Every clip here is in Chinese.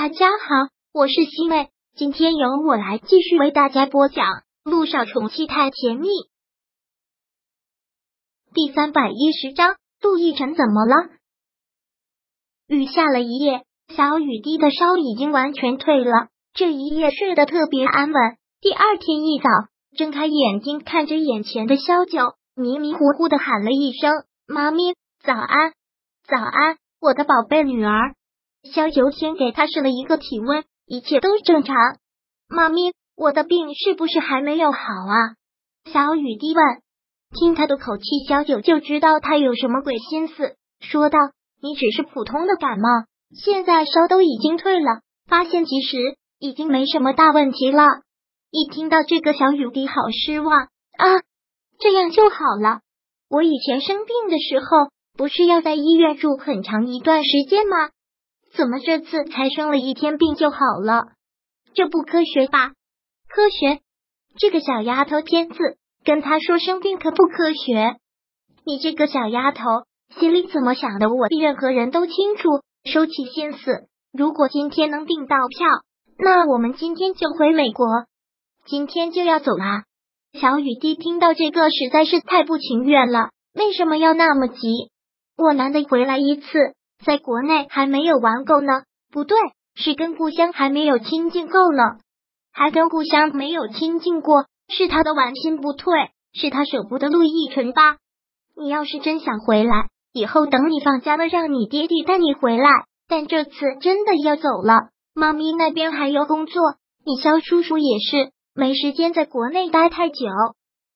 大家好，我是西妹，今天由我来继续为大家播讲《路上宠妻太甜蜜》第三百一十章。陆亦辰怎么了？雨下了一夜，小雨滴的烧已经完全退了，这一夜睡得特别安稳。第二天一早，睁开眼睛看着眼前的萧九，迷迷糊糊的喊了一声：“妈咪，早安，早安，我的宝贝女儿。”萧九先给他试了一个体温，一切都正常。妈咪，我的病是不是还没有好啊？小雨滴问。听他的口气，小九就知道他有什么鬼心思，说道：“你只是普通的感冒，现在烧都已经退了，发现及时，已经没什么大问题了。”一听到这个，小雨滴好失望啊！这样就好了。我以前生病的时候，不是要在医院住很长一段时间吗？怎么这次才生了一天病就好了？这不科学吧？科学？这个小丫头天字。跟他说生病可不科学，你这个小丫头心里怎么想的？我比任何人都清楚。收起心思，如果今天能订到票，那我们今天就回美国，今天就要走啦。小雨滴听到这个实在是太不情愿了。为什么要那么急？我难得回来一次，在国内还没有玩够呢。不对，是跟故乡还没有亲近够呢，还跟故乡没有亲近过。是他的玩心不退，是他舍不得陆亦辰吧？你要是真想回来，以后等你放假了，让你爹地带你回来。但这次真的要走了，妈咪那边还有工作，你肖叔叔也是没时间在国内待太久。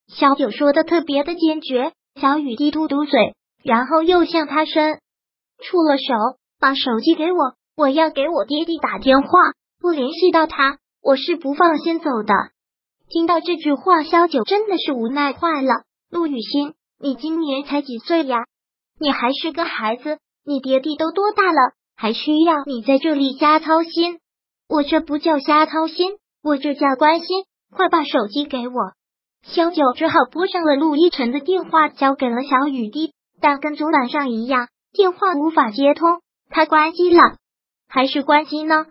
小九说的特别的坚决，小雨滴嘟嘟嘴，然后又向他伸出了手，把手机给我，我要给我爹地打电话，不联系到他，我是不放心走的。听到这句话，萧九真的是无奈坏了。陆雨欣，你今年才几岁呀？你还是个孩子，你爹地都多大了，还需要你在这里瞎操心？我这不叫瞎操心，我这叫关心。快把手机给我。萧九只好拨上了陆一晨的电话，交给了小雨滴，但跟昨晚上一样，电话无法接通。他关机了，还是关机呢？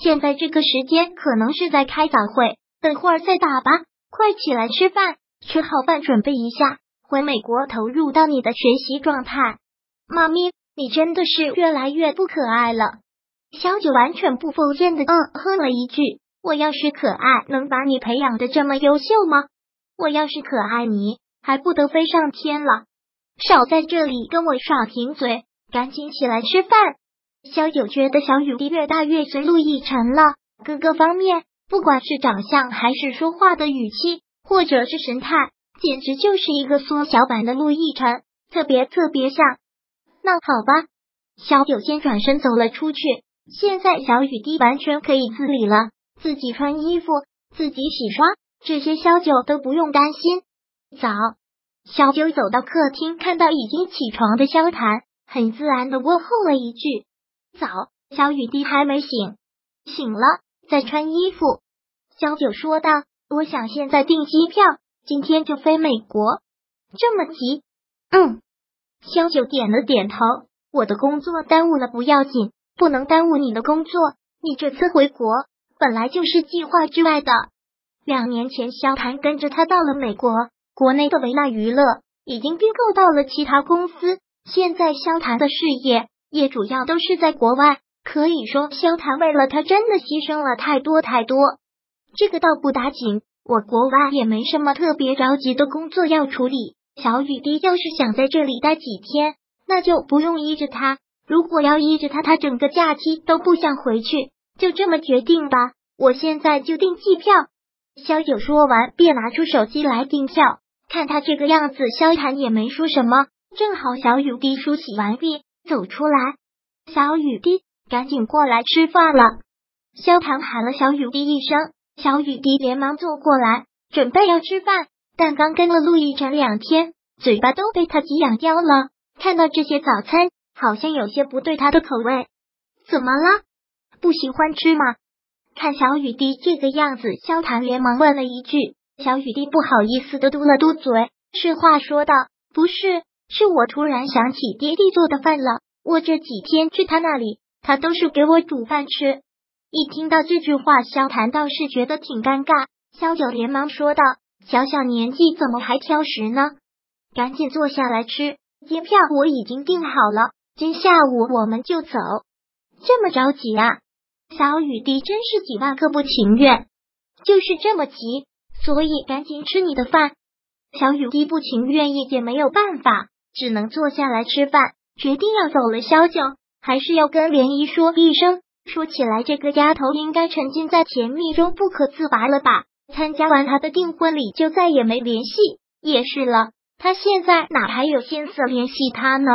现在这个时间可能是在开早会。等会儿再打吧，快起来吃饭，吃好饭准备一下回美国，投入到你的学习状态。妈咪，你真的是越来越不可爱了。小九完全不否认的嗯哼了一句：“我要是可爱，能把你培养的这么优秀吗？我要是可爱，你还不得飞上天了？少在这里跟我耍贫嘴，赶紧起来吃饭。”小九觉得小雨滴越大越随陆亦辰了，各个方面。不管是长相，还是说话的语气，或者是神态，简直就是一个缩小版的陆亦辰，特别特别像。那好吧，小九先转身走了出去。现在小雨滴完全可以自理了，自己穿衣服，自己洗刷，这些小九都不用担心。早，小九走到客厅，看到已经起床的萧谈，很自然的问候了一句：“早。”小雨滴还没醒，醒了。在穿衣服，萧九说道：“我想现在订机票，今天就飞美国。这么急？”嗯，萧九点了点头。我的工作耽误了不要紧，不能耽误你的工作。你这次回国本来就是计划之外的。两年前，萧谭跟着他到了美国，国内的维纳娱乐已经并购到了其他公司，现在萧谭的事业也主要都是在国外。可以说，萧谈为了他真的牺牲了太多太多。这个倒不打紧，我国外也没什么特别着急的工作要处理。小雨滴要是想在这里待几天，那就不用依着他。如果要依着他，他整个假期都不想回去。就这么决定吧，我现在就订机票。萧九说完，便拿出手机来订票。看他这个样子，萧谈也没说什么。正好小雨滴梳洗完毕，走出来，小雨滴。赶紧过来吃饭了！萧唐喊了小雨滴一声，小雨滴连忙坐过来，准备要吃饭。但刚跟了陆亦辰两天，嘴巴都被他急痒掉了。看到这些早餐，好像有些不对他的口味。怎么了？不喜欢吃吗？看小雨滴这个样子，萧唐连忙问了一句。小雨滴不好意思的嘟了嘟嘴，是话说道：“不是，是我突然想起爹地做的饭了。我这几天去他那里。”他都是给我煮饭吃，一听到这句话，萧谈倒是觉得挺尴尬。萧九连忙说道：“小小年纪怎么还挑食呢？赶紧坐下来吃，机票我已经订好了，今下午我们就走。这么着急啊？”小雨滴真是几万个不情愿，就是这么急，所以赶紧吃你的饭。小雨滴不情愿意也没有办法，只能坐下来吃饭，决定要走了。萧九还是要跟涟漪说一声。说起来，这个丫头应该沉浸在甜蜜中不可自拔了吧？参加完他的订婚礼就再也没联系，也是了。他现在哪还有心思联系他呢？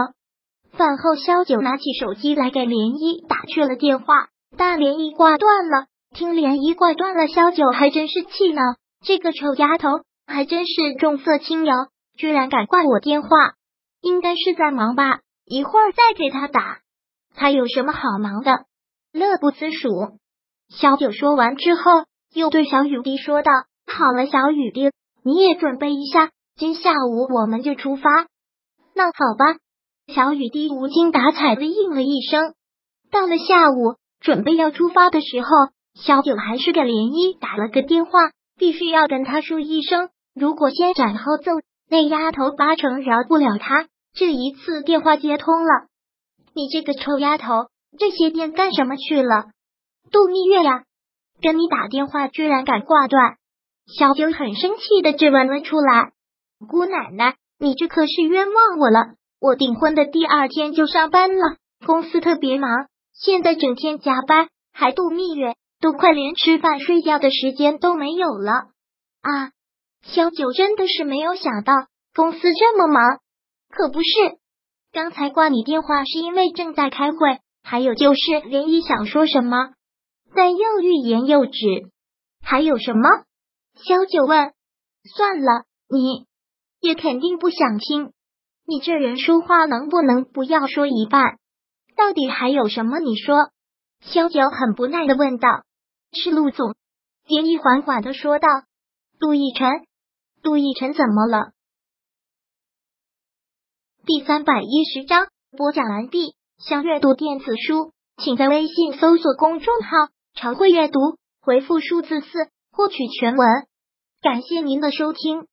饭后，萧九拿起手机来给涟漪打去了电话，但涟漪挂断了。听涟漪挂断了，萧九还真是气恼，这个臭丫头还真是重色轻友，居然敢挂我电话，应该是在忙吧？一会儿再给他打。他有什么好忙的？乐不思蜀。小九说完之后，又对小雨滴说道：“好了，小雨滴，你也准备一下，今下午我们就出发。”那好吧。小雨滴无精打采的应了一声。到了下午，准备要出发的时候，小九还是给涟漪打了个电话，必须要跟他说一声，如果先斩后奏，那丫头八成饶不了他。这一次电话接通了，你这个臭丫头！这些天干什么去了？度蜜月呀！跟你打电话居然敢挂断！小九很生气的质问了出来。姑奶奶，你这可是冤枉我了！我订婚的第二天就上班了，公司特别忙，现在整天加班，还度蜜月，都快连吃饭睡觉的时间都没有了啊！小九真的是没有想到公司这么忙，可不是，刚才挂你电话是因为正在开会。还有就是，涟漪想说什么，但又欲言又止。还有什么？萧九问。算了，你也肯定不想听。你这人说话能不能不要说一半？到底还有什么？你说。萧九很不耐的问道。是陆总。言意缓缓的说道。陆亦辰，陆亦辰怎么了？第三百一十章播讲完毕。想阅读电子书，请在微信搜索公众号“常会阅读”，回复数字四获取全文。感谢您的收听。